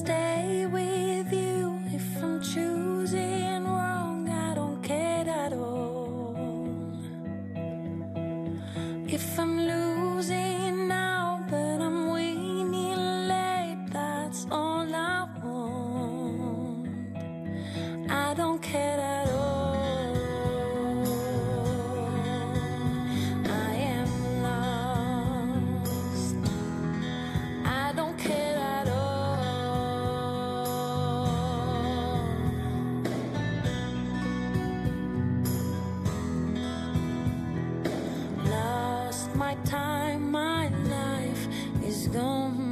stay with you if I'm choosing wrong. I don't care at all. If I'm losing now, but I'm winning late, that's all I want. I don't care at all. my time, my life is gone.